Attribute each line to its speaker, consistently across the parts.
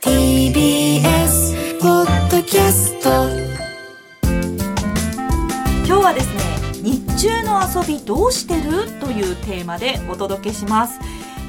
Speaker 1: TBS ポッドキャスト
Speaker 2: 今日はですね日中の遊びどうしてる？というテーマでお届けします。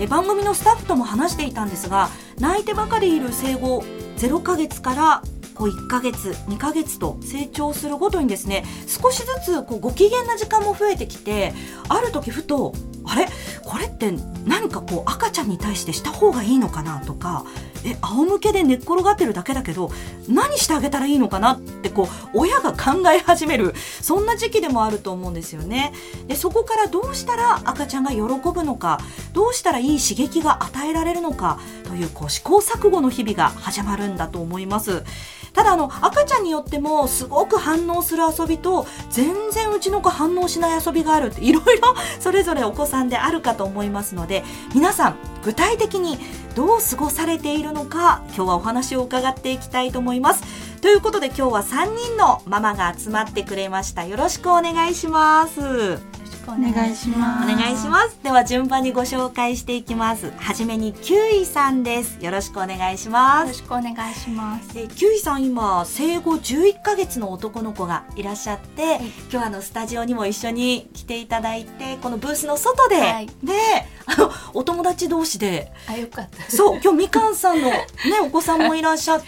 Speaker 2: え番組のスタッフとも話していたんですが泣いてばかりいる生後0ヶ月からこう1ヶ月2ヶ月と成長するごとにですね少しずつこうご機嫌な時間も増えてきてある時ふとあれ？これって何かこう赤ちゃんに対してした方がいいのかなとかえ仰向けで寝っ転がってるだけだけど何してあげたらいいのかなってこう親が考え始めるそんな時期でもあると思うんですよね。でそこからどうしたら赤ちゃんが喜ぶのかどうしたらいい刺激が与えられるのかというこう試行錯誤の日々が始まるんだと思います。ただあの赤ちゃんによってもすごく反応する遊びと全然うちの子反応しない遊びがあるっていろいろ それぞれお子さんであるかと思いますので皆さん具体的にどう過ごされているのか今日はお話を伺っていきたいと思います。ということで今日は3人のママが集まってくれました。よろしくお願いします。
Speaker 1: お願いします。
Speaker 2: お願いします。では順番にご紹介していきます。はじめにキュウイさんです。よろしくお願いします。
Speaker 3: よろしくお願いします。
Speaker 2: えキュウイさん今生後11ヶ月の男の子がいらっしゃって、今日あのスタジオにも一緒に来ていただいてこのブースの外で、
Speaker 3: はい。
Speaker 2: であのお友達同士で。
Speaker 3: あ、よかった。
Speaker 2: そう今日みかんさんのねお子さんもいらっしゃって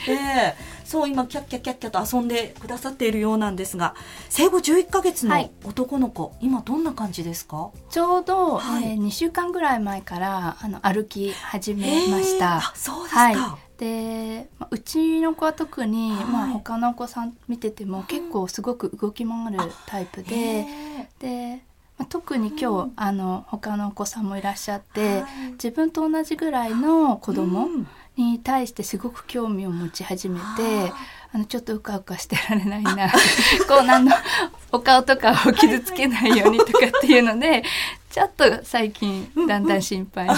Speaker 2: そう今キャッキャッキャッキャと遊んでくださっているようなんですが生後11ヶ月の
Speaker 3: はい。
Speaker 2: 男の子、今どんな感じですか？
Speaker 3: ちょうど、
Speaker 2: はい。
Speaker 3: えー、2週間ぐらい前からあの歩き始めました。
Speaker 2: あ。そうですか、
Speaker 3: はい。で、まあうちの子は特に、
Speaker 2: はい。
Speaker 3: まあ他のお子さん見てても結構すごく動き回るタイプで、
Speaker 2: へ
Speaker 3: で、まあ、特に今日、あの他のお子さんもいらっしゃっ
Speaker 2: ー
Speaker 3: て、
Speaker 2: はい。
Speaker 3: 自分と同じぐらいの子供
Speaker 2: うん
Speaker 3: に対してすごく興味を持ち始めて。
Speaker 2: あ
Speaker 3: あのちょっとうかうかしてられないなこうなんのお顔とかを傷つけないようにとかっていうのでちょっと最近だんだん心配に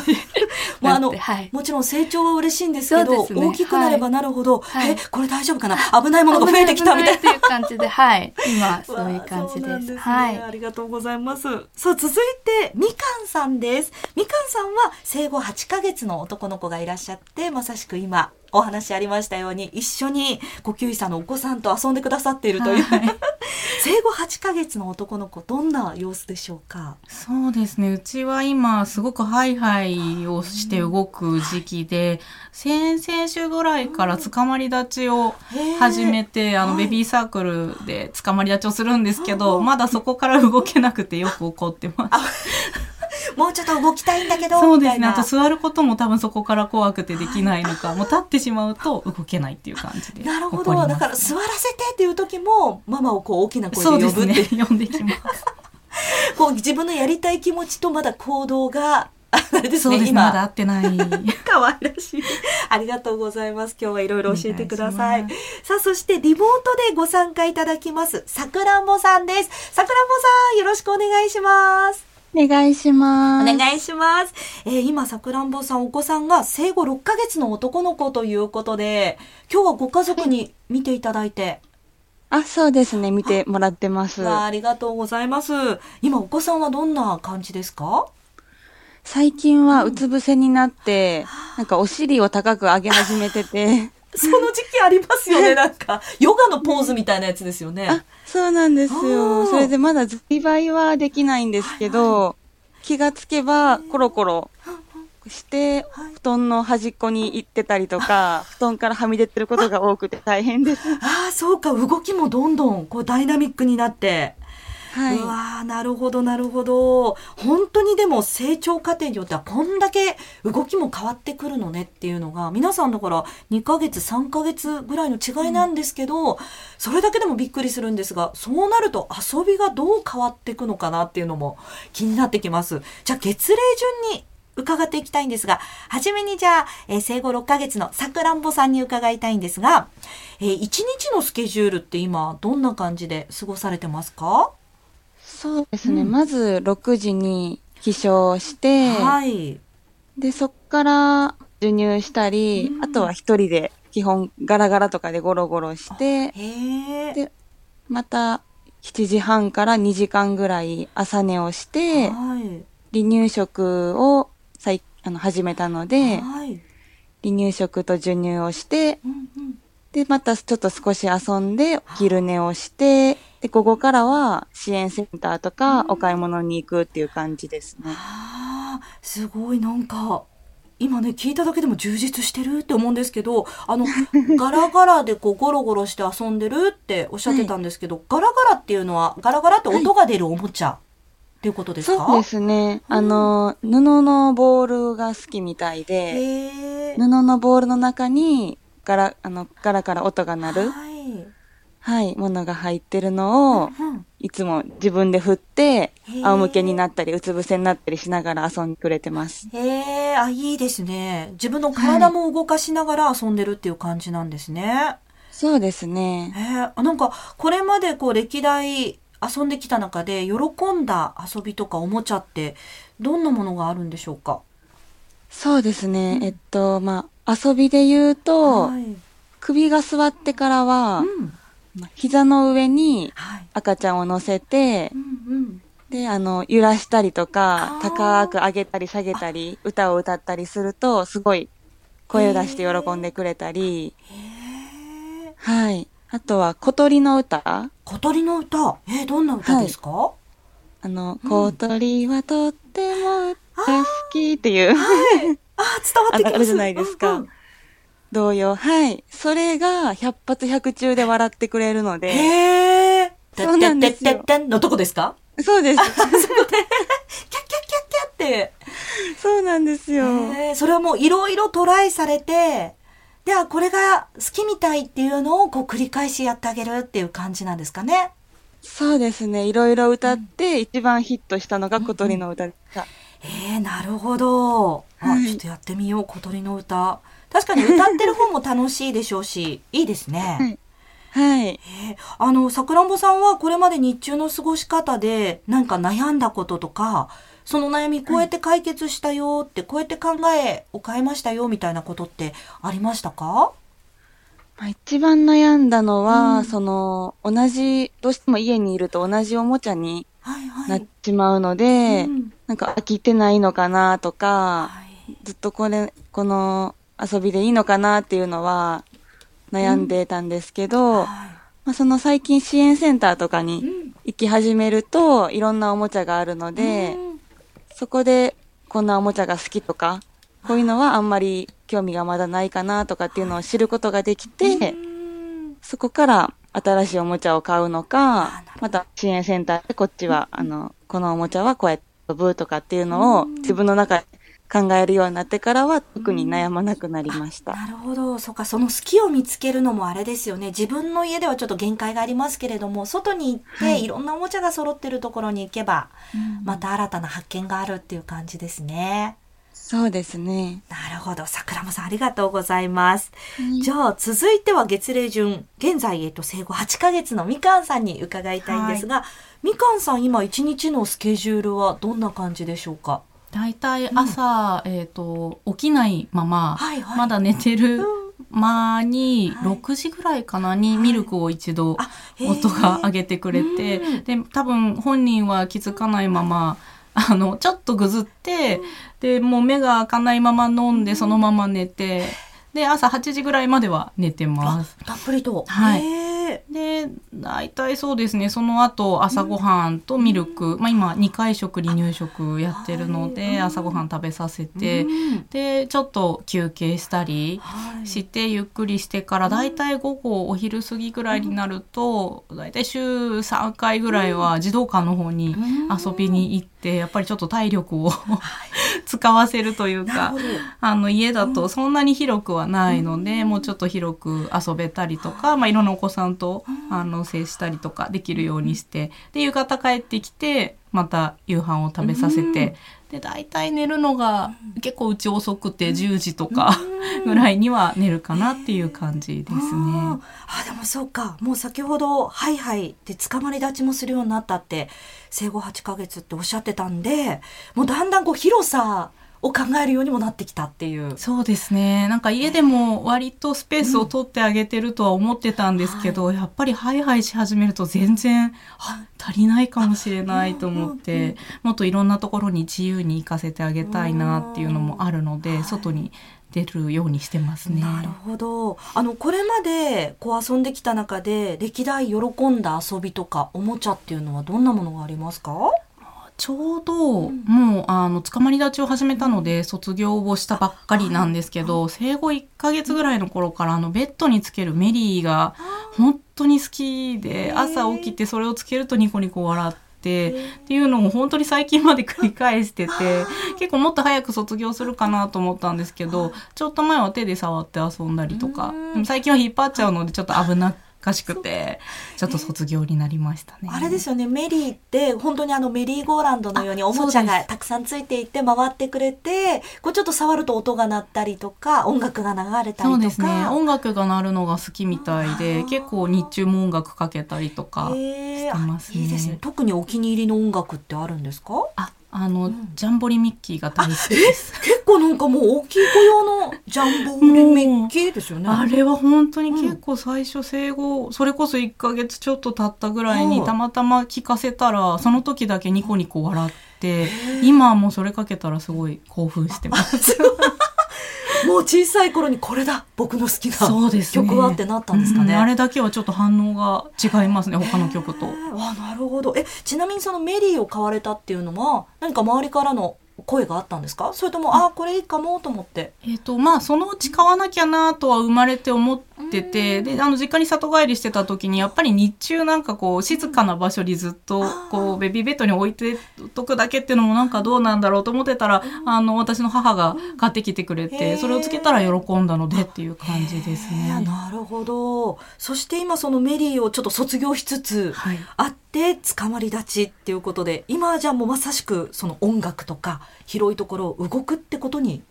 Speaker 2: まああの
Speaker 3: はい、
Speaker 2: もちろん成長は嬉しいんですけど
Speaker 3: ね。
Speaker 2: 大きくなればなるほど、
Speaker 3: はい。
Speaker 2: えこれ大丈夫かな？危ないものが増えてきたみたいな。
Speaker 3: っていう感じではい。今 そういう感じです。
Speaker 2: わあそうなんね。
Speaker 3: はい。
Speaker 2: ありがとうございます。さあ、続いて、みかんさんです。みかんさんは生後8ヶ月の男の子がいらっしゃって、まさしく今、お話ありましたように、一緒に、呼吸医さんのお子さんと遊んでくださっているという、
Speaker 3: はい。
Speaker 2: 生後8ヶ月の男の子、どんな様子でしょうか？
Speaker 4: そうですね。うちは今、すごくハイハイをして動く時期で、先々週ぐらいから捕まり立ちを始めて、あの、
Speaker 2: はい。
Speaker 4: ベビーサークルで捕まり立ちをするんですけど、まだそこから動けなくてよく怒ってます。
Speaker 2: もうちょっと動きたいんだけど、
Speaker 4: そうですね。あと座ることも多分そこから怖くてできないのか、もう立ってしまうと動けないっていう感じで。
Speaker 2: なるほど。だから座らせてっていう時も、ママをこう大きな声
Speaker 4: で
Speaker 2: 呼ぶって
Speaker 4: ね。呼んできます。
Speaker 2: こう自分のやりたい気持ちとまだ行動が、ああれですね。今
Speaker 4: まだ会ってない。
Speaker 2: 可愛らしい。ありがとうございます。今日はいろいろ教えてください。
Speaker 4: いし
Speaker 2: さあ、そしてリモートでご参加いただきます。さくらんぼさんです。さくらんぼさん、よろしくお願いします。
Speaker 1: お願いします。
Speaker 2: お願いします。えー今、さくらんぼさん、お子さんが生後6ヶ月の男の子ということで、今日はご家族に見ていただいて、
Speaker 1: あ、そうですね。見てもらってます。
Speaker 2: わあありがとうございます。今、お子さんはどんな感じですか？
Speaker 1: 最近はうつ伏せになって、なんかお尻を高く上げ始めてて、
Speaker 2: その時期ありますよね、なんか。ヨガのポーズみたいなやつですよね。
Speaker 1: あ、そうなんですよ。それでまだずりばいはできないんですけど、気がつけばコロコロして、布団の端っこに行ってたりとか、布団からはみ出てることが多くて大変です。
Speaker 2: ああ、そうか、動きもどんどんこうダイナミックになって。
Speaker 1: はいう
Speaker 2: わーなるほど、なるほど。本当にでも成長過程によってはこんだけ動きも変わってくるのねっていうのが、皆さんだから2ヶ月、3ヶ月ぐらいの違いなんですけど、それだけでもびっくりするんですが、そうなると遊びがどう変わっていくのかなっていうのも気になってきます。じゃあ月齢順に伺っていきたいんですが、はじめにじゃあ、えー生後6ヶ月のさくらんぼさんに伺いたいんですが、えー、1日のスケジュールって今、どんな感じで過ごされてますか？
Speaker 1: そうですね。
Speaker 2: うん
Speaker 1: まず6時に起床して、
Speaker 2: はい。
Speaker 1: で、そっから授乳したり、
Speaker 2: うん
Speaker 1: あとは一人で基本ガラガラとかでゴロゴロして。でまた7時半から2時間ぐらい朝寝をして、
Speaker 2: はい。
Speaker 1: 離乳食を最あの始めたので、
Speaker 2: はい。
Speaker 1: 離乳食と授乳をして、
Speaker 2: うんうん。
Speaker 1: で、またちょっと少し遊んで、お昼寝をして、で、午後からは支援センターとかお買い物に行くっていう感じですね。
Speaker 2: ああ、すごいなんか、今ね、聞いただけでも充実してるって思うんですけど、あの、ガラガラでこうゴロゴロして遊んでるっておっしゃってたんですけど、ガラガラっていうのは、ガラガラって音が出るおもちゃっていうことですか？
Speaker 1: そうですね。あの、布のボールが好きみたいで。布のボールの中にガラ、あの、ガラから音が鳴る、
Speaker 2: はい。
Speaker 1: はい、ものが入ってるのを、
Speaker 2: うん
Speaker 1: いつも自分で振って仰向けになったり、うつ伏せになったりしながら遊んでくれてます。
Speaker 2: へえ、あ、いいですね。自分の体も動かしながら遊んでるっていう感じなんですね。
Speaker 1: そうですね。
Speaker 2: へえ、あなんか、これまでこう歴代遊んできた中で、喜んだ遊びとかおもちゃって、どんなものがあるんでしょうか？
Speaker 1: そうですね。えっと、まあ、遊びで言うと、
Speaker 2: はい。
Speaker 1: 首が座ってからは、
Speaker 2: うん。
Speaker 1: まあ膝の上に
Speaker 2: はい。
Speaker 1: 赤ちゃんを乗せて
Speaker 2: う、んうん。
Speaker 1: で、あの、揺らしたりとか高く上げたり下げたり、歌を歌ったりすると、すごい声を出して喜んでくれたり。はい。あとは小鳥の歌
Speaker 2: 小鳥の歌。えー、どんな歌ですか、
Speaker 1: あの、
Speaker 2: うん
Speaker 1: 小鳥はとっても歌好きっていう、
Speaker 2: あー、伝わってきます。
Speaker 1: ああるじゃないですか
Speaker 2: うんうん
Speaker 1: 童謡。はい。それが百発百中で笑ってくれるので、
Speaker 2: へえ。
Speaker 1: そうなんですよ
Speaker 2: のとこですか？
Speaker 1: そうです。
Speaker 2: キャッキャッキャッキャッって。
Speaker 1: そうなんですよ。
Speaker 2: それはもういろいろトライされて、ではこれが好きみたいっていうのをこう繰り返しやってあげるっていう感じなんですかね？
Speaker 1: そうですね。いろいろ歌って、一番ヒットしたのが小鳥の歌でした。
Speaker 2: えー、なるほど。あ、
Speaker 1: はい
Speaker 2: ちょっとやってみよう、小鳥の歌。確かに歌ってる方も楽しいでしょうし、いいですね。
Speaker 1: はい。
Speaker 2: えーあの、さくらんぼさんはこれまで日中の過ごし方でなんか悩んだこととか、その悩みこうやって解決したよって、こうやって考えを変えましたよみたいなことってありましたか？
Speaker 1: まあ、一番悩んだのは、
Speaker 2: うん
Speaker 1: その、同じ、どうしても家にいると同じおもちゃに
Speaker 2: はいは。
Speaker 1: ないっちまうので、
Speaker 2: うん
Speaker 1: なんか飽きてないのかなとか、
Speaker 2: はい
Speaker 1: ずっとこれ、この遊びでいいのかなっていうのは悩んでたんですけど、
Speaker 2: は
Speaker 1: まあ、その最近支援センターとか
Speaker 2: い
Speaker 1: に
Speaker 2: うん。
Speaker 1: 行き始めると、いろんなおもちゃがあるので、
Speaker 2: うん。
Speaker 1: そこでこんなおもちゃが好きとか、こういうのはあ。んまり興味がまだないかなとかっていうのを知ることができて、
Speaker 2: うん。
Speaker 1: そこから新しいおもちゃを買うのかまた支援センターでこっちは、あの、このおもちゃはこうやって飛ぶとかっていうのを
Speaker 2: うん。
Speaker 1: 自分の中で考えるようになってからは特に悩まなくなりました。
Speaker 2: なるほど。そうか、その好きを見つけるのもあれですよね。自分の家ではちょっと限界がありますけれども、外に行って、
Speaker 1: はい
Speaker 2: い、ろんなおもちゃが揃ってるところに行けば、また新たな発見があるっていう感じですね。
Speaker 1: そうですね。
Speaker 2: なるほど。桜間さんありがとうございます。
Speaker 1: はい
Speaker 2: じゃあ、続いては月齢順。現在、えっと、生後8ヶ月のみかんさんに伺いたいんですが、みかんさん今一日のスケジュールはどんな感じでしょうか？
Speaker 4: 大体朝、えっ、と起きないまま、
Speaker 2: はいはい。
Speaker 4: まだ寝てる間に
Speaker 2: はい。
Speaker 4: 6時ぐらいかなにミルクを一度
Speaker 2: あ、へー。
Speaker 4: 夫が上げてくれて、
Speaker 2: うん。
Speaker 4: で多分本人は気づかないままあのちょっとぐずって、でもう目が開かないまま飲んでそのまま寝てで朝8時ぐらいまでは寝てます。
Speaker 2: たっぷりと。
Speaker 4: はいで大体そうですね。その後朝ごはんとミルク、まあ、今2回食離乳食やってるので、
Speaker 2: はい。
Speaker 4: 朝ごはん食べさせて、
Speaker 2: うん。
Speaker 4: でちょっと休憩したり
Speaker 2: はい。
Speaker 4: してゆっくりしてから大体午後お昼過ぎぐらいになると大体週3回ぐらいは児童館の方に遊びに行ってやっぱりちょっと体力を 使わせるというか。あの家だとそんなに広くはないので、もうちょっと広く遊べたりとか、まあ、いろんなお子さんと、あの接したりとかできるようにしてで夕方帰ってきてまた夕飯を食べさせて、で大体寝るのが結構うち遅くて10時とか ぐらいには寝るかなっていう感じですね。
Speaker 2: ああでもそうか。もう先ほど「はいはい」で捕まり立ちもするようになったって生後8ヶ月っておっしゃってたんでもうだんだんこう広さを考えるようにもなってきたっていう。
Speaker 4: そうですね。なんか家でも割とスペースを取ってあげてるとは思ってたんですけど、うんはい、やっぱりハイハイし始めると全然、足りないかもしれないと思って、もっといろんなところに自由に行かせてあげたいなっていうのもあるので、外に出るようにしてますね。
Speaker 2: なるほど。あのこれまでこう遊んできた中で歴代喜んだ遊びとかおもちゃっていうのはどんなものがありますか？
Speaker 4: ちょうど、もうあの捕まり立ちを始めたので卒業をしたばっかりなんですけど、生後1ヶ月ぐらいの頃からあのベッドにつけるメリーが本当に好きで朝起きてそれをつけるとニコニコ笑って。っていうのを本当に最近まで繰り返してて結構もっと早く卒業するかなと思ったんですけどちょっと前は手で触って遊んだりとか最近は引っ張っちゃうのでちょっと危なかしくてちょっと卒業になりましたね。
Speaker 2: あれですよね。メリーって本当にあのメリーゴーランドのようにおもちゃがたくさんついていて回ってくれてこうちょっと触ると音が鳴ったりとか音楽が流れたりとか。そうですね。
Speaker 4: 音楽が鳴るのが好きみたいで結構日中も音楽かけたりとかしてますね。いいですね。
Speaker 2: 特にお気に入りの音楽ってあるんですか？
Speaker 4: ああの、うん、ジャンボリミッキーが大好きです。
Speaker 2: 結構なんかもう大きい子用のジャンボリミッキーですよね。
Speaker 4: あれは本当に結構最初生後、うん、それこそ1ヶ月ちょっと経ったぐらいにたまたま聞かせたら、その時だけニコニコ笑って、今はもうそれかけたらすごい興奮してます。
Speaker 2: もう小さい頃にこれだ。僕の好きな曲はってなったんですかね、
Speaker 4: うん、あれだけはちょっと反応が違いますね。他の曲と。
Speaker 2: あなるほど。えちなみにそのメリーを買われたっていうのは何か周りからの声があったんですか？それともああこれいいかもと思って。
Speaker 4: えっ、ー、とまあそのうち買わなきゃなとは生まれて思っててであの実家に里帰りしてた時にやっぱり日中なんかこう静かな場所にずっとこうベビーベッドに置いてとくだけっていうのもなんかどうなんだろうと思ってたらあの私の母が買ってきてくれてそれをつけたら喜んだのでっていう感じですね。
Speaker 2: なるほど。そして今そのメリーをちょっと卒業しつつあって、捕まり立ちっていうことで今はじゃあもうまさしくその音楽とか広いところを動くってことに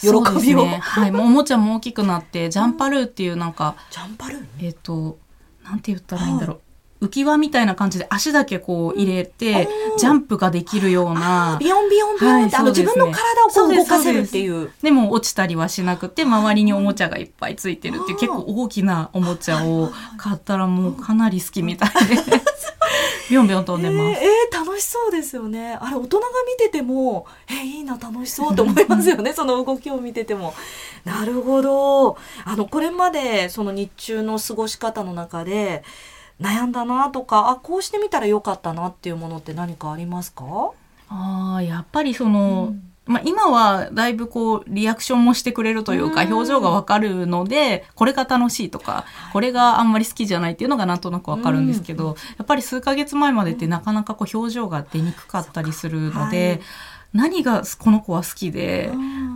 Speaker 2: 喜びを、ね、
Speaker 4: はい、もうおもちゃも大きくなってジャンパルーっていうなんか、
Speaker 2: ジャンパルー？
Speaker 4: えっ、ー、となんて言ったらいいんだろう、浮き輪みたいな感じで足だけこう入れて、ジャンプができるような。
Speaker 2: ビヨンビヨンビヨンって、はい、あの自分の体をこう動かせるってい
Speaker 4: う。でも落ちたりはしなくて、周りにおもちゃがいっぱいついてるっていう結構大きなおもちゃを買ったらもうかなり好きみたいで。ビヨンビヨン飛んでます。
Speaker 2: えー、えー、楽しそうですよね。あれ大人が見てても、えー、いいな楽しそうと思いますよね。その動きを見てても。なるほど。あのこれまでその日中の過ごし方の中で悩んだなとか、あこうしてみたらよかったなっていうものって何かありますか？
Speaker 4: ああやっぱりその。うん。まあ、今はだいぶこうリアクションもしてくれるというか表情がわかるのでこれが楽しいとかこれがあんまり好きじゃないっていうのがなんとなくわかるんですけどやっぱり数ヶ月前までってなかなかこう表情が出にくかったりするので。何がこの子は好きで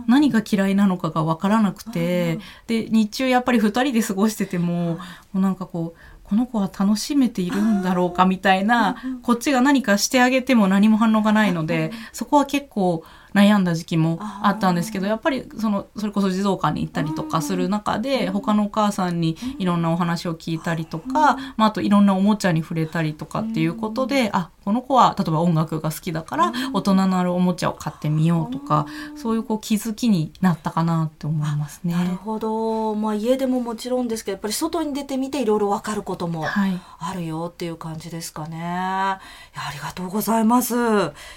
Speaker 4: 何が嫌いなのかが分からなくてで日中やっぱり2人で過ごしててももうなんかこうこの子は楽しめているんだろうかみたいなこっちが何かしてあげても何も反応がないのでそこは結構悩んだ時期もあったんですけどやっぱりそのそれこそ児童館に行ったりとかする中で他のお母さんにいろんなお話を聞いたりとか、まあ、あといろんなおもちゃに触れたりとかっていうことであこの子は例えば音楽が好きだから大人のあるおもちゃを買ってみようとかそういうこう気づきになったかなって思いますね。
Speaker 2: なるほど、まあ、家でももちろんですけどやっぱり外に出てみていろいろ分かることもあるよっていう感じですかね。はい、ありがとうございます。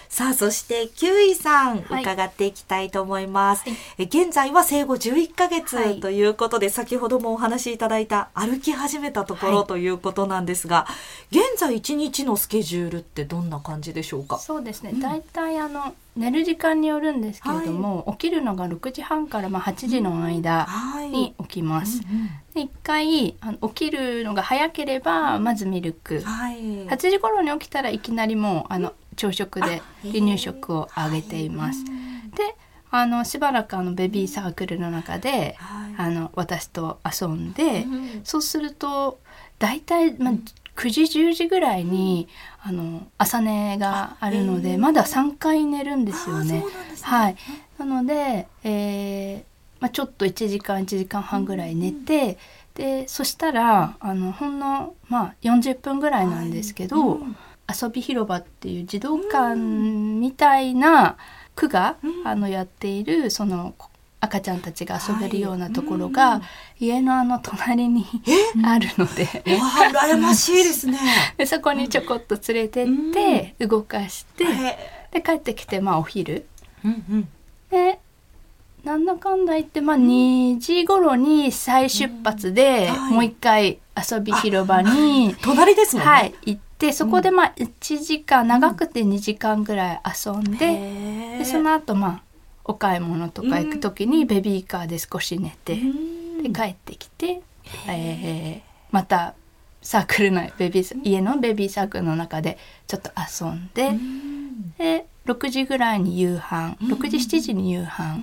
Speaker 2: さあそして9位さん伺っていきたいと思います。はい、現在は生後11ヶ月ということで、はい、先ほどもお話しいただいた歩き始めたところということなんですが、現在1日のスケジュールってどんな感じでしょうか？
Speaker 3: そうですね、大体あの寝る時間によるんですけれども、はい、起きるのが6時半からまあ8時の間に起きます。で1回あの起きるのが早ければまずミルク、はい、8時頃に起きたらいきなりもうあの朝食で離乳食をあげています。であのしばらくあのベビーサークルの中で、はい、あの私と遊んで、うん、そうすると大体、まあ、9時10時ぐらいに、あの朝寝があるのでまだ3回寝るんですよね。はい、なので、えーまあ、ちょっと1時間1時間半ぐらい寝て、でそしたらあのほんの、まあ、40分ぐらいなんですけど、遊び広場っていう児童館みたいな区が、あのやっているその赤ちゃんたちが遊べるようなところが、家のあの隣にあるので。
Speaker 2: 羨ましいですね。
Speaker 3: でそこにちょこっと連れてって、動かして、で帰ってきてまあお昼。
Speaker 2: うんうん。
Speaker 3: でなんだかんだ言ってまあ2時頃に再出発で、
Speaker 2: はい。
Speaker 3: もう一回遊び広場に、
Speaker 2: 隣ですもんね。
Speaker 3: はい、行ってそこでまあ1時間、長くて2時間ぐらい遊んで,、でその後まあお買い物とか行く時にベビーカーで少し寝て、で帰ってきて、えーまたサークルのベビー家のベビーサークルの中でちょっと遊んで、で6時ぐらいに夕飯6時7時に夕飯、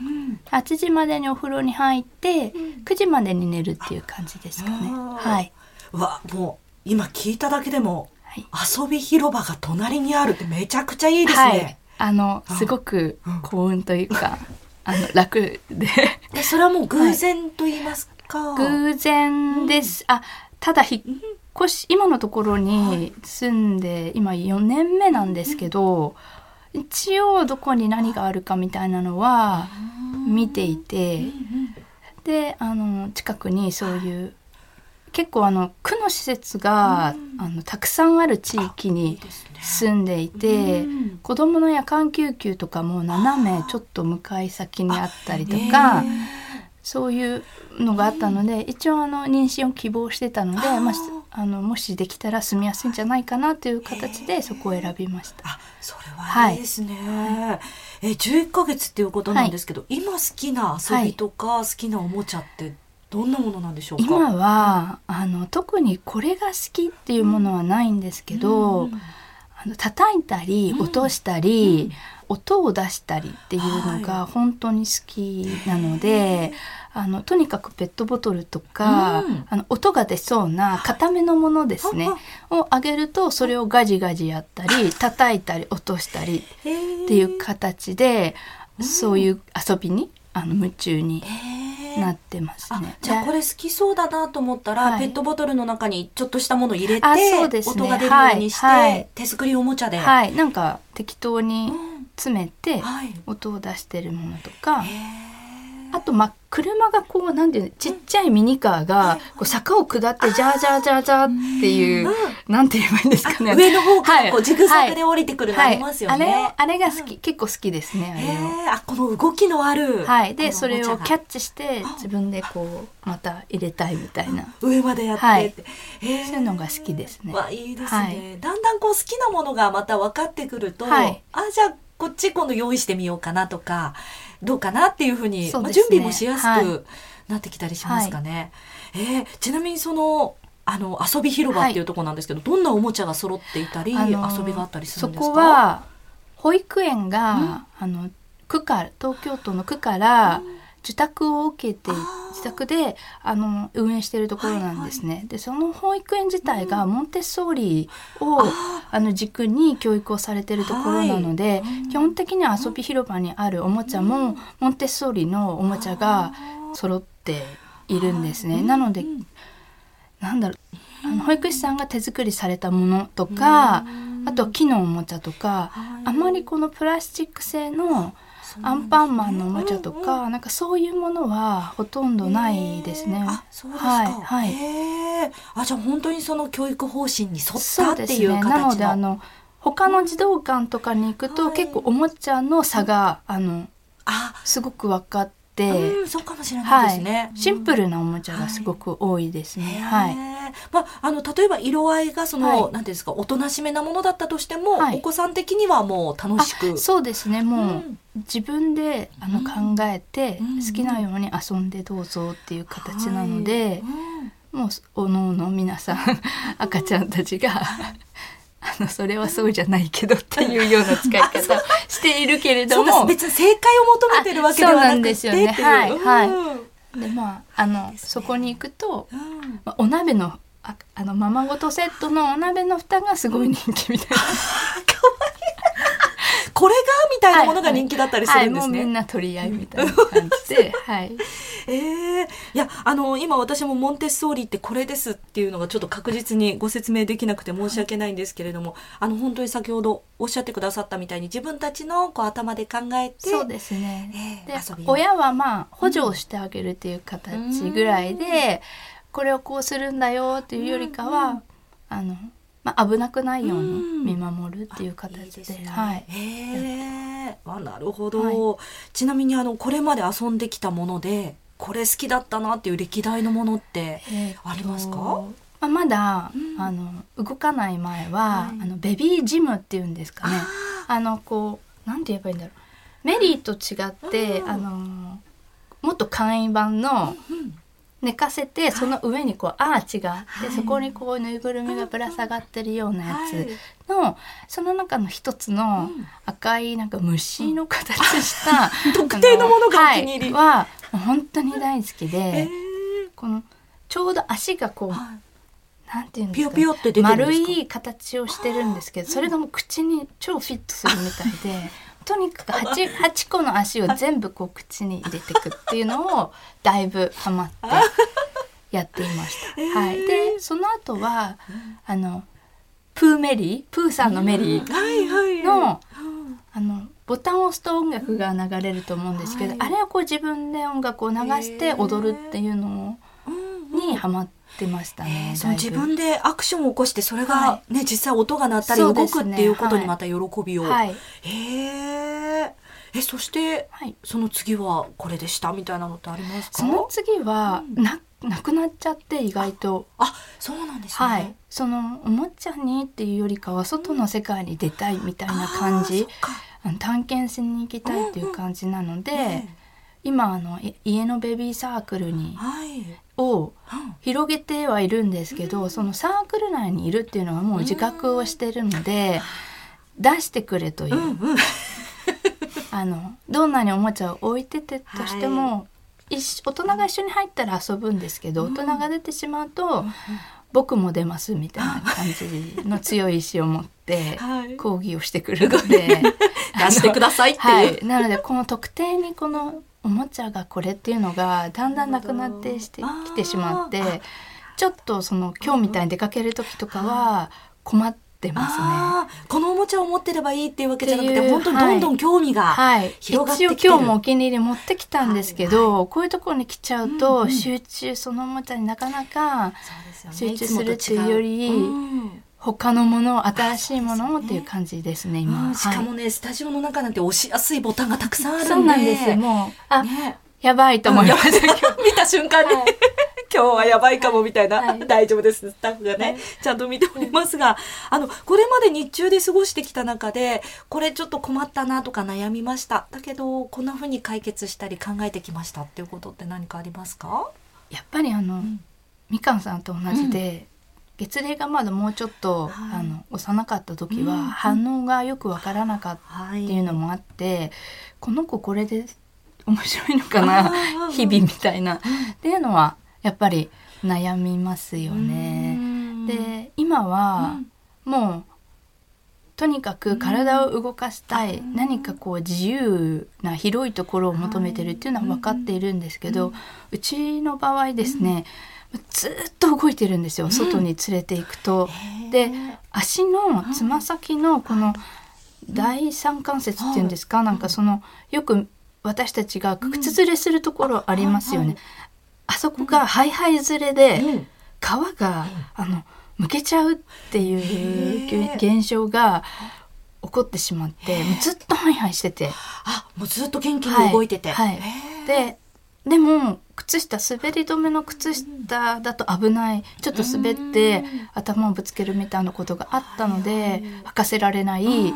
Speaker 3: 8時までにお風呂に入って9時までに寝るっていう感じですかね。はい、
Speaker 2: うわもう今聞いただけでも
Speaker 3: はい。
Speaker 2: 遊び広場が隣にあるってめちゃくちゃいいです
Speaker 3: はい。
Speaker 2: ね。、
Speaker 3: あのすごく幸運というか、あの楽で。
Speaker 2: でそれはもう偶然と言いますか？
Speaker 3: 偶然です。あただ引っ越し今のところに住んで今4年目なんですけど、一応どこに何があるかみたいなのは見ていて、であの近くにそういう結構あの区の施設が、あのたくさんある地域に住んでいて、
Speaker 2: うん
Speaker 3: 子どもの夜間救急とかも斜めちょっと向かい先にあったりとか。そういうのがあったので一応あの妊娠を希望してたのでまあしあのもしできたら住みやすいんじゃないかなという形でそこを選びました。
Speaker 2: あそれはいいですね。え11ヶ月っていうことなんですけど、今好きな遊びとか、好きなおもちゃってどんなものなんでしょうか？
Speaker 3: 今はあの特にこれが好きっていうものはないんですけど、
Speaker 2: うん
Speaker 3: あの叩いたり落としたり、音を出したりっていうのが本当に好きなので、あのとにかくペットボトルとか、
Speaker 2: うん。
Speaker 3: あの音が出そうな固めのものですね、をあげるとそれをガジガジやったり叩いたり落としたりっていう形で、そういう遊びにあの夢中になってます
Speaker 2: あ
Speaker 3: ね。
Speaker 2: じゃあこれ好きそうだなと思ったら、
Speaker 3: はい。
Speaker 2: ペットボトルの中にちょっとしたもの入れて、
Speaker 3: あそうですね。
Speaker 2: 音が出るようにして、
Speaker 3: はい。はい。
Speaker 2: 手作りおもちゃで、
Speaker 3: はい、なんか適当に
Speaker 2: うん。
Speaker 3: 詰めて
Speaker 2: はい。
Speaker 3: 音を出してるものとか、
Speaker 2: へ
Speaker 3: あとまあ車がこうなんていうのちっちゃいミニカーがこう坂を下ってジャージャージャージャーっていう、なんて言えばいいんですかね。
Speaker 2: ー上の方からこう
Speaker 3: はい
Speaker 2: ジグザグで降りてくるのありますよね。
Speaker 3: はい、あれあれが好き、結構好きですねあれ
Speaker 2: あこの動きのある、
Speaker 3: を。はい、でそれをキャッチして自分でこうまた入れたいみたいな、
Speaker 2: 上までやって
Speaker 3: はい。
Speaker 2: って、
Speaker 3: そういうのが好きですね。
Speaker 2: わいいですね、
Speaker 3: はい。
Speaker 2: だんだんこう好きなものがまた分かってくると、
Speaker 3: はい。
Speaker 2: あじゃあこっち今度用意してみようかなとかどうかなっていうふうにまあ、準備もしやす
Speaker 3: はい。
Speaker 2: くなってきたりしますかね。えーちなみにそのあの遊び広場っていうところなんですけど、どんなおもちゃが揃っていたり、
Speaker 3: あのー
Speaker 2: 遊びがあったりするんですか？
Speaker 3: そこは保育園が、あの区から東京都の区から受託を受けて、自宅であの運営しているところなんですね。でその保育園自体がモンテッソーリを、あの軸に教育をされているところなので、基本的には遊び広場にあるおもちゃも、モンテッソーリのおもちゃが揃っているんですね。なのでなんだろうあの保育士さんが手作りされたものとか、あと木のおもちゃとか、あまりこのプラスチック製のアンパンマンのおもちゃとか、なんかそういうものはほとんどないですね。
Speaker 2: あそうですか、
Speaker 3: はいはい。
Speaker 2: あじゃあ本当にその教育方針に沿ったっていう
Speaker 3: ね。なの。
Speaker 2: 形の
Speaker 3: であの他の児童館とかに行くと、
Speaker 2: はい。
Speaker 3: 結構おもちゃの差があの
Speaker 2: あ
Speaker 3: すごく分かって、
Speaker 2: うんそうかもしれないですね、
Speaker 3: シンプルなおもちゃがすごく多いですね。はい。
Speaker 2: まあ、あの例えば色合いがその、
Speaker 3: はい。
Speaker 2: なんていうんですかおとなしめなものだったとしても、
Speaker 3: はい。
Speaker 2: お子さん的にはもう楽しく。
Speaker 3: あそうですね。もう、
Speaker 2: うん。
Speaker 3: 自分であの考えて、
Speaker 2: うん。
Speaker 3: 好きなように遊んでどうぞっていう形なの
Speaker 2: はい。
Speaker 3: で、
Speaker 2: うん。
Speaker 3: もうおのおの皆さん 赤ちゃんたちがあのそれはそうじゃないけどっていうような使い方を しているけれども。
Speaker 2: 別に正解を求めてるわけではなくて。いう
Speaker 3: はいはい。
Speaker 2: うん。
Speaker 3: でまああの
Speaker 2: ね
Speaker 3: そこに行くと、
Speaker 2: うん。
Speaker 3: まあ、お鍋のああのままごとセットのお鍋の蓋がすごい人気みたいな、
Speaker 2: これがみたいなものが人気だったりするんです
Speaker 3: はい、もうみ
Speaker 2: ね。
Speaker 3: んな取り合いみたいな感じで。はい。
Speaker 2: ええいやあの今私もモンテッソーリってこれですっていうのがちょっと確実にご説明できなくて申し訳ないんですけれども、あの本当に先ほどおっしゃってくださったみたいに自分たちのこう頭で考えて
Speaker 3: そうですね。で親はまあ補助をしてあげるっていう形ぐらいで、これをこうするんだよっていうよりかは、あの、まあ、危なくないように見守るっていう形で,、
Speaker 2: いいですね。
Speaker 3: はい、
Speaker 2: へえあなるほど、
Speaker 3: は
Speaker 2: ちなみにあのこれまで遊んできたものでこれ好きだったなっていう歴代のものってありますか？
Speaker 3: まあ、まだ、
Speaker 2: うん。
Speaker 3: あの動かない前は、
Speaker 2: はい。
Speaker 3: あのベビージムっていうんですかね。あのこうなんて言えばいいんだろう。メリーと違って、
Speaker 2: うん。
Speaker 3: あのもっと簡易版の寝かせてその上にこうアーチがあって、
Speaker 2: はい。
Speaker 3: そこにこうぬいぐるみがぶら下がってるようなや
Speaker 2: はい。
Speaker 3: つの、その中の一つの
Speaker 2: うん。
Speaker 3: 赤いなんか虫の形した、
Speaker 2: 特定のものがお気に入り。
Speaker 3: はい。は本当に大好きで、
Speaker 2: へえ
Speaker 3: このちょうど足がこう
Speaker 2: はい。
Speaker 3: なんていうんですか
Speaker 2: ピヨピヨって出てるんですか？
Speaker 3: 丸い形をしてるんですけどそれがもう口に超フィットするみたいでとにかく 8, 8 個の足を全部こう口に入れていくっていうのをだいぶハマってやっていました。はい、でその後はあのプーメリープーさんのメリー
Speaker 2: はいはい
Speaker 3: の
Speaker 2: うん。
Speaker 3: あのボタンを押すと音楽が流れると思うんですけど、
Speaker 2: はい。
Speaker 3: あれをこう自分で音楽を流して踊るっていうの
Speaker 2: うん
Speaker 3: にハマってましたね。
Speaker 2: その
Speaker 3: だいぶ。
Speaker 2: 自分でアクションを起こしてそれが
Speaker 3: は
Speaker 2: ね、実際音が鳴ったり動くっていうことにまた喜びを、
Speaker 3: はい。
Speaker 2: へええそして
Speaker 3: はい。
Speaker 2: その次はこれでしたみたいなのってありますか？
Speaker 3: その次はななくなっちゃって意外と。
Speaker 2: あそうなんですね、
Speaker 3: はい、そのおもちゃにっていうよりかは外の世界に出たいみたいな感じ。
Speaker 2: あーそっか。
Speaker 3: あの探検しに行きたいっていう感じなので、
Speaker 2: え
Speaker 3: 今あのい家のベビーサークルに
Speaker 2: えはい、
Speaker 3: を
Speaker 2: うん。
Speaker 3: 広げてはいるんですけど、そのサークル内にいるっていうのはもう自覚をしてるので、出してくれという、
Speaker 2: うんうん
Speaker 3: あのどんなにおもちゃを置いててとしても、一緒大人が一緒に入ったら遊ぶんですけど、
Speaker 2: うん。
Speaker 3: 大人が出てしまうと、僕も出ますみたいな感じの強い意志を持って
Speaker 2: はい。
Speaker 3: 抗議をしてくるので
Speaker 2: 出してくださいっていう、
Speaker 3: はい、なのでこの特定にこのおもちゃがこれっていうのがだんだんなくなってしてきてしまってちょっとその今日みたいに出かける時とかは困ってますね。
Speaker 2: このおもちゃを持ってればいいっていうわけじゃなく
Speaker 3: って
Speaker 2: 本当にどんどん興味が、広がってきてる。
Speaker 3: 応今日もお気に入り持ってきたんですけど、こういうところに来ちゃう
Speaker 2: うん
Speaker 3: と
Speaker 2: うん。
Speaker 3: 集中そのおもちゃになかなか集中するっていうより他のもの新しいものをっていう感じですね今。
Speaker 2: うん。しかも
Speaker 3: は
Speaker 2: ね、スタジオの中なんて押しやすいボタンがたくさんあるん
Speaker 3: い、
Speaker 2: で。
Speaker 3: そうなんです。もうあ、
Speaker 2: ね、
Speaker 3: やばいと思いました、
Speaker 2: 見た瞬間に、
Speaker 3: はい
Speaker 2: 今日はやばいかもみたいな、
Speaker 3: はい。
Speaker 2: 大丈夫です。スタッフがね、
Speaker 3: はい。
Speaker 2: ちゃんと見ておりますがあのこれまで日中で過ごしてきた中でこれちょっと困ったなとか悩みました。だけどこんな風に解決したり考えてきましたっていうことって何かありますか？
Speaker 3: やっぱりあの、
Speaker 2: ん。
Speaker 3: みかんさんと同じで、月齢がまだもうちょっと、
Speaker 2: はい。
Speaker 3: あの幼かった時は
Speaker 2: うん。
Speaker 3: 反応がよくわからなかった
Speaker 2: は
Speaker 3: っていうのもあって、この子これで面白いのかな？日々みたいな。っていうのはやっぱり悩みますよね。で今はもうとにかく体を動かしたい、
Speaker 2: うん。
Speaker 3: 何かこう自由な広いところを求めてるっていうのは分かっているんですけど、うちの場合ですね、ずっと動いてるんですよ。外に連れて行くと。で足のつま先のこの第三関節っていうんですか、なんかそのよく私たちが靴ずれするところありますよね。あそこがハイハイずれで
Speaker 2: うん。
Speaker 3: 皮があのむけちゃうっていう現象が起こってしまってもうずっとハイハイしてて。
Speaker 2: あもうずっと元気に動いてて、
Speaker 3: はい。はいででも靴下滑り止めの靴下だと危ない。ちょっと滑って
Speaker 2: うん。
Speaker 3: 頭をぶつけるみたいなことがあったので
Speaker 2: はい。
Speaker 3: 履かせられない、
Speaker 2: うん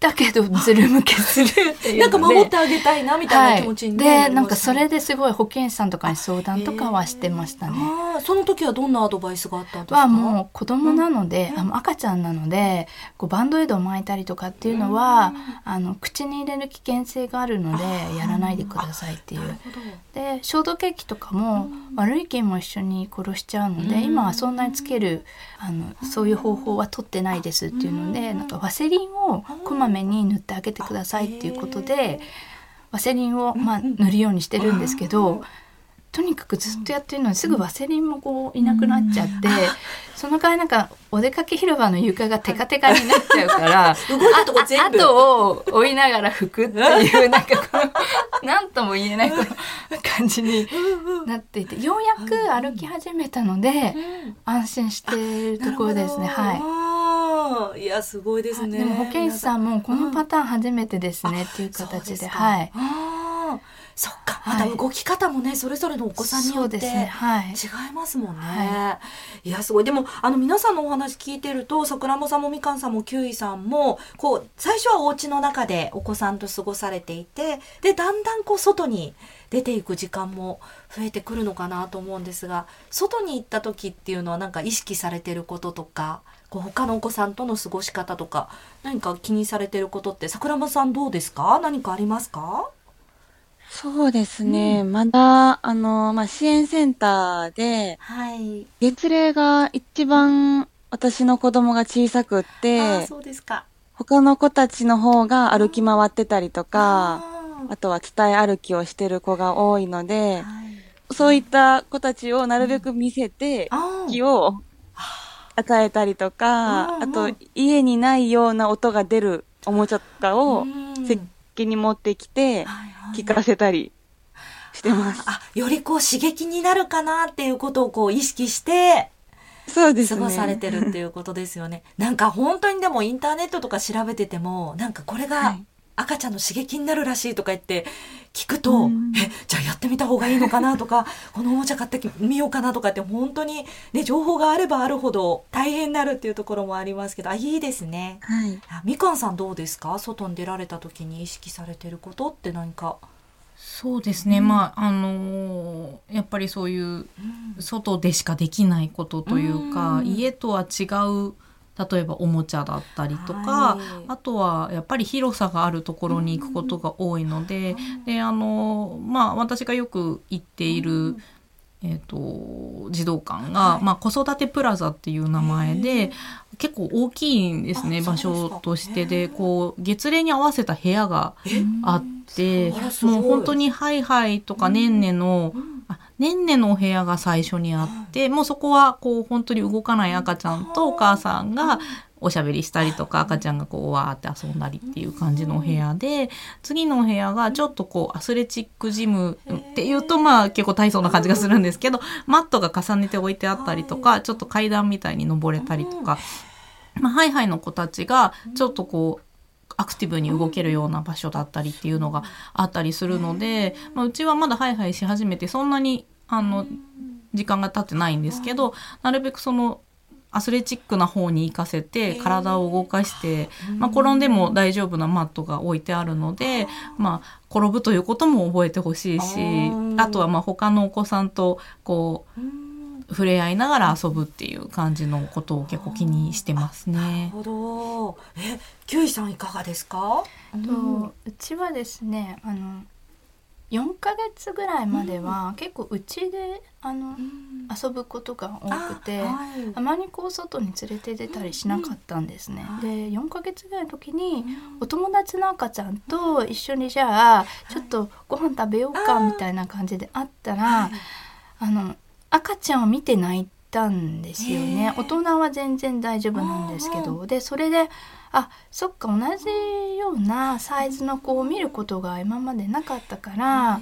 Speaker 3: だけど ずる向けするっていう
Speaker 2: なんか守ってあげたいなみたいな気持ちに、ね
Speaker 3: はい、でなんかそれですごい保健師さんとかに相談とかはしてましたね。
Speaker 2: その時はどんなアドバイスがあったんですか？
Speaker 3: はもう子供なので、うん、あの赤ちゃんなのでこうバンドエイドを巻いたりとかっていうのは、うん、あの口に入れる危険性があるのでやらないでくださいっていう。で消毒液とかも悪い菌も一緒に殺しちゃうので、うん、今はそんなにつけるあのそういう方法は取ってないですっていうので、なんかワセリンをこまめに塗ってあげてくださいっていうことでワセリンを、まあ、塗るようにしてるんですけど。とにかくずっとやってるのにすぐワセリンもこういなくなっちゃって、その代わりなんかお出かけ広場の床がテカテカになっちゃうから 後を追いながら拭くっていうなんかこの何とも言えない感じになっていてようやく歩き始めたので安心しているところですね。はい。
Speaker 2: いやすごいですね。
Speaker 3: でも保健師さんもこのパターン初めてですねっていう形で、はい。
Speaker 2: そっか、また動き方もね、それぞれのお子さんによって違いますもんね。はい、いや、すごい。でも、あの、皆さんのお話聞いてると、桜もさんもみかんさんもキウイさんも、こう、最初はお家の中でお子さんと過ごされていて、で、だんだんこう、外に出ていく時間も増えてくるのかなと思うんですが、外に行った時っていうのはなんか意識されてることとか、こう他のお子さんとの過ごし方とか、何か気にされてることって、桜間さんどうですか？何かありますか？
Speaker 1: そうですね。まだ、あの、まあ、支援センターで、
Speaker 2: はい。
Speaker 1: 月齢が一番私の子供が小さくっ
Speaker 2: あ
Speaker 1: て、
Speaker 2: そうですか。
Speaker 1: 他の子たちの方が歩き回ってたりとか、
Speaker 2: あ
Speaker 1: あとは伝え歩きをしてる子が多いので、
Speaker 2: ーはい。
Speaker 1: そういった子たちをなるべく見せて、気を与えたりとか、あと家にないような音が出るおもちゃとかを
Speaker 2: うん
Speaker 1: 設計に持ってきて、
Speaker 2: はいはい
Speaker 1: 聞かせたりしてます。
Speaker 2: あ、よりこう刺激になるかなっていうことをこう意識して
Speaker 1: そうですね。
Speaker 2: 過ごされてるっていうことですよね。なんか本当にでもインターネットとか調べてても、なんかこれ
Speaker 1: は
Speaker 2: が
Speaker 1: い
Speaker 2: 赤ちゃんの刺激になるらしいとか言って聞くと、
Speaker 1: うん
Speaker 2: え、じゃあやってみた方がいいのかなとか、このおもちゃ買ってみようかなとかって本当にね、情報があればあるほど大変になるっていうところもありますけど、あ、いいですね。
Speaker 1: はい。
Speaker 2: あみかんさんどうですか？外に出られた時に意識されてることって何か。
Speaker 4: そうですね、まああのーやっぱりそういう外でしかできないことというか、
Speaker 2: うん
Speaker 4: 家とは違う例えばおもちゃだったりとか、
Speaker 2: はい。
Speaker 4: あとはやっぱり広さがあるところに行くことが多いので,、であのまあ私がよく行っている、えー、と児童館が、
Speaker 2: はい。
Speaker 4: まあ、子育てプラザっていう名前
Speaker 2: へ
Speaker 4: で結構大きいんですね場所として
Speaker 2: へ
Speaker 4: で
Speaker 2: ー。
Speaker 4: こう月齢に合わせた部屋が
Speaker 2: え
Speaker 4: あってもう本当にハイハイとかねんねの、あねんねのお部屋が最初にあって、もうそこはこう本当に動かない赤ちゃんとお母さんがおしゃべりしたりとか赤ちゃんがこうわーって遊んだりっていう感じのお部屋で次のお部屋がちょっとこうアスレチックジムっていうとまあ結構大層な感じがするんですけどマットが重ねて置いてあったりとかちょっと階段みたいに登れたりとか、まあ、ハイハイの子たちがちょっとこうアクティブに動けるような場所だったりっていうのがあったりするので、まあ、うちはまだハイハイし始めてそんなにあの時間が経ってないんですけどなるべくそのアスレチックな方に行かせて体を動かして、まあ、転んでも大丈夫なマットが置いてあるので、まあ、転ぶということも覚えてほしいし
Speaker 2: ー。
Speaker 4: あとはまあ他のお子さんとこう
Speaker 2: うん
Speaker 4: 触れ合いながら遊ぶっていう感じのことを結構気にしてます
Speaker 2: なる
Speaker 4: ね。
Speaker 2: ほど。え、キュウイさんいかがですか？
Speaker 3: とうちはですねあの4ヶ月ぐらいまでは結構うちであの遊ぶことが多くて。
Speaker 2: はい
Speaker 3: あまりこう外に連れて出たりしなかったんですね。で4ヶ月ぐらいの時にお友達の赤ちゃんと一緒にじゃあちょっとご飯食べようかみたいな感じであったらあの赤ちゃんを見て泣いたんですよね。大人は全然大丈夫なんですけど。でそれであそっか同じようなサイズの子を見ることが今までなかったから。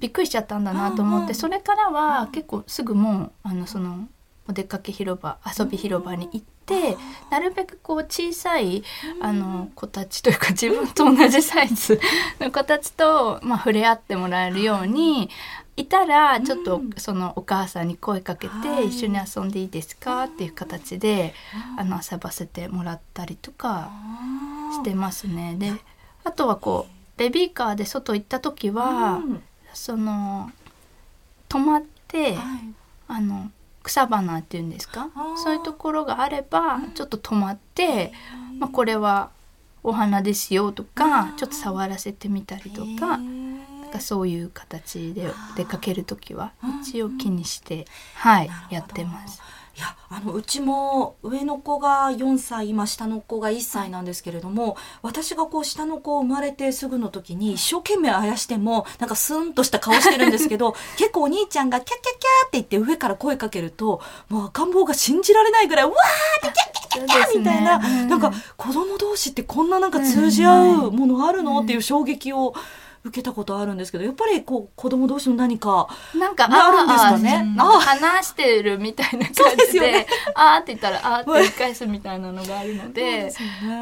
Speaker 3: びっくりしちゃったんだなと思ってそれからは結構すぐもうあのそのお出かけ広場遊び広場に行ってなるべくこう小さいあの子たちというか自分と同じサイズの子たちと、まあ、触れ合ってもらえるようにいたらちょっとそのお母さんに声かけて一緒に遊んでいいですか？っていう形であの遊ばせてもらったりとかしてますね。であとはこうベビーカーで外行った時は、
Speaker 2: うん。
Speaker 3: その止まって、
Speaker 2: はい。
Speaker 3: あの草花っていうんですか？そういうところがあればちょっと止まって、まあ、これはお花ですよとかちょっと触らせてみたりとか。かそういう形で出かける時は一応気にして、はいやってます。
Speaker 2: いやあのうちも上の子が4歳今下の子が1歳なんですけれども私がこう下の子生まれてすぐの時に一生懸命あやしてもなんかスンとした顔してるんですけど 結構お兄ちゃんがキャッキャッキャーって言って上から声かけるともう赤ん坊が信じられないぐらいわーってキャッキャッキャッキャーみたいな、
Speaker 3: うん
Speaker 2: なんか子供同士ってこんななんか通じ合うものあるの？っていう衝撃を受けたことあるんですけどやっぱりこう子供同士の何か
Speaker 3: なんか、
Speaker 2: ねあるんですかね？
Speaker 3: なんか話してるみたいな感じで、
Speaker 2: でね。
Speaker 3: あーって言ったら、あーって言い返すみたいなのがあるので、
Speaker 2: でね。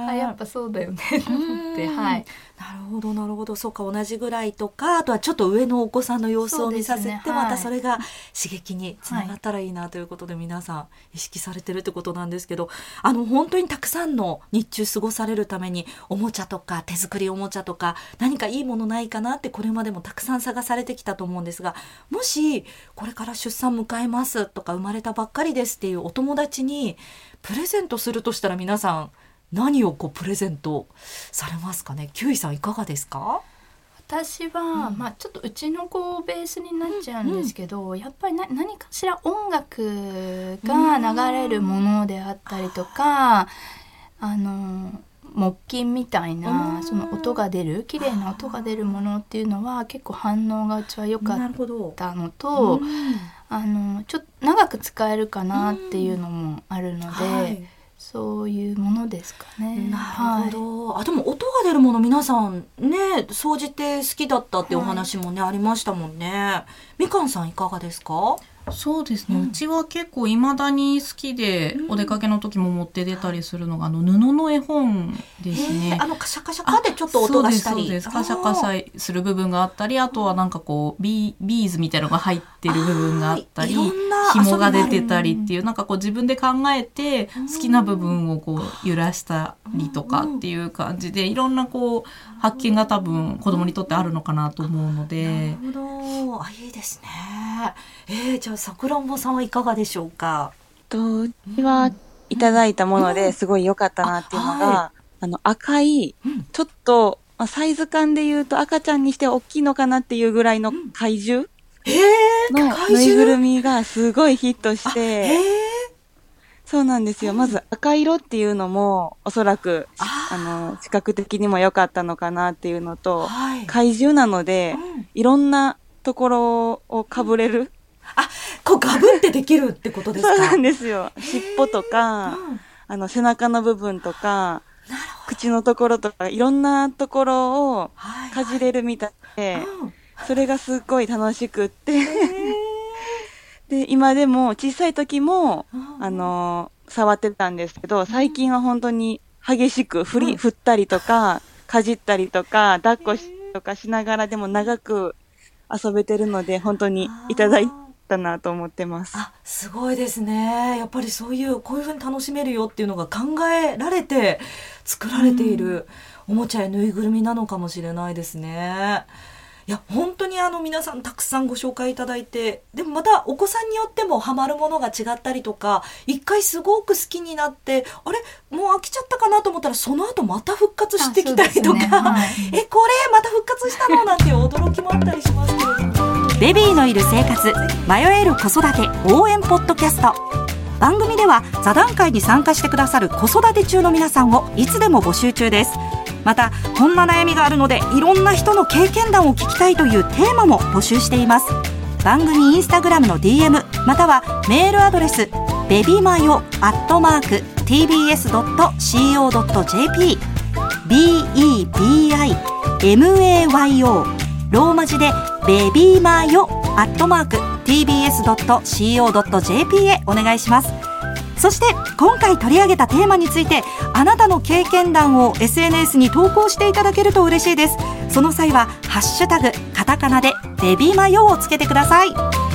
Speaker 3: あやっぱそうだよね、と思って、
Speaker 2: うん。
Speaker 3: はい。
Speaker 2: なるほどなるほど。そうか同じぐらいとかあとはちょっと上のお子さんの様子を見させて、
Speaker 3: そうですね。
Speaker 2: また
Speaker 3: はい。
Speaker 2: それが刺激につながったらいいなということで皆さん意識されてるってことなんですけどあの本当にたくさんの日中過ごされるためにおもちゃとか手作りおもちゃとか何かいいものないかなってこれまでもたくさん探されてきたと思うんですがもしこれから出産迎えますとか生まれたばっかりですっていうお友達にプレゼントするとしたら皆さん何をこうプレゼントされますかね？キュウイさんいかがですか？
Speaker 3: 私は、まあちょっとうちの子をベースになっちゃうんですけど、やっぱりな何かしら音楽が流れるものであったりとか、あの木琴みたいなその音が出る綺麗な音が出るものっていうのは結構反応がうちは良かっ。たのと、
Speaker 2: うん
Speaker 3: あのちょっと長く使えるかなっていうのもあるので、
Speaker 2: はい
Speaker 3: そういうものですかね。
Speaker 2: なるほど、あでも音が出るもの皆さんね掃除って好きだったってお話もね、ありましたもんね。みかんさんいかがですか？
Speaker 4: そうですね、
Speaker 2: う
Speaker 4: うんちは結構いまだに好きで、お出かけの時も持って出たりするのがあの布の絵本です
Speaker 2: へ
Speaker 4: ね
Speaker 2: ー。あのカシャカシャカでちょっと音がしたり。
Speaker 4: そうですカシャカシャする部分があったりあとはなんかこうビービーズみたいなのが入ってる部分があったり紐が出てたりっていうなんかこう自分で考えて好きな部分をこう揺らしたりとかっていう感じでいろんなこう発見が多分子供にとってあるのかなと思うので。
Speaker 2: なるほど。あいいですね。えー、じゃあさくらんぼさんはいかがでしょうか？
Speaker 1: と、うちはいただい。たものですごい。良かったなっていうのが、
Speaker 2: あは
Speaker 1: あの赤い、ちょっと、まあ、サイズ感で言うと赤ちゃん。にしては大きい。のかなってい。うぐらい。の怪獣
Speaker 2: えー、
Speaker 1: の
Speaker 2: 怪
Speaker 1: ぬいぐる
Speaker 2: 獣
Speaker 1: みがすごいヒットし
Speaker 2: え
Speaker 1: て、そうなんですよ。まず赤色っていうのもおそらく、
Speaker 2: あ
Speaker 1: の、視覚的にも良かったのかなっていうのと、
Speaker 2: はい。
Speaker 1: 怪獣なので、
Speaker 2: うん。
Speaker 1: いろんなところをかぶれる。
Speaker 2: あこうガブってできるってことですか？
Speaker 1: そうなんですよ。尻尾とか、
Speaker 2: うん。
Speaker 1: あの、背中の部分とか、口のところとか、いろんなところを
Speaker 2: はい
Speaker 1: かじれるみたいで、
Speaker 2: うん。
Speaker 1: それがすっごい楽しくって、で、今でも小さい時も、
Speaker 2: うん。
Speaker 1: あの、触ってたんですけど、最近は本当に激しく振り、
Speaker 2: うん。
Speaker 1: 振ったりとか、かじったりとか、抱っこしとかしながらでも長く遊べてるので、本当にいただいたなと思ってます。
Speaker 2: あすごいですね。やっぱりそういうこういうふうに楽しめるよっていうのが考えられて作られているおもちゃやぬいぐるみなのかもしれないですね。いや本当にあの皆さんたくさんご紹介いただいてでもまたお子さんによってもハマるものが違ったりとか一回すごく好きになってあれ？もう飽きちゃったかなと思ったらその後また復活してきたりとか、
Speaker 3: ね。はい。
Speaker 2: えこれまた復活したの？なんていう驚きもあったりしますけれども。ベビーのいる生活迷える子育て応援ポッドキャスト。番組では座談会に参加してくださる子育て中の皆さんをいつでも募集中です。またこんな悩みがあるのでいろんな人の経験談を聞きたいというテーマも募集しています。番組インスタグラムの DM またはメールアドレスベビマヨアットマーク tbs.co.jp bebimayo ローマ字でベビーマヨアットマーク tbs.co.jp へお願いします。そして今回取り上げたテーマについてあなたの経験談を SNS に投稿していただけると嬉しいです。その際は「ハッシュタグカタカナ」で「ベビーマヨ」をつけてください。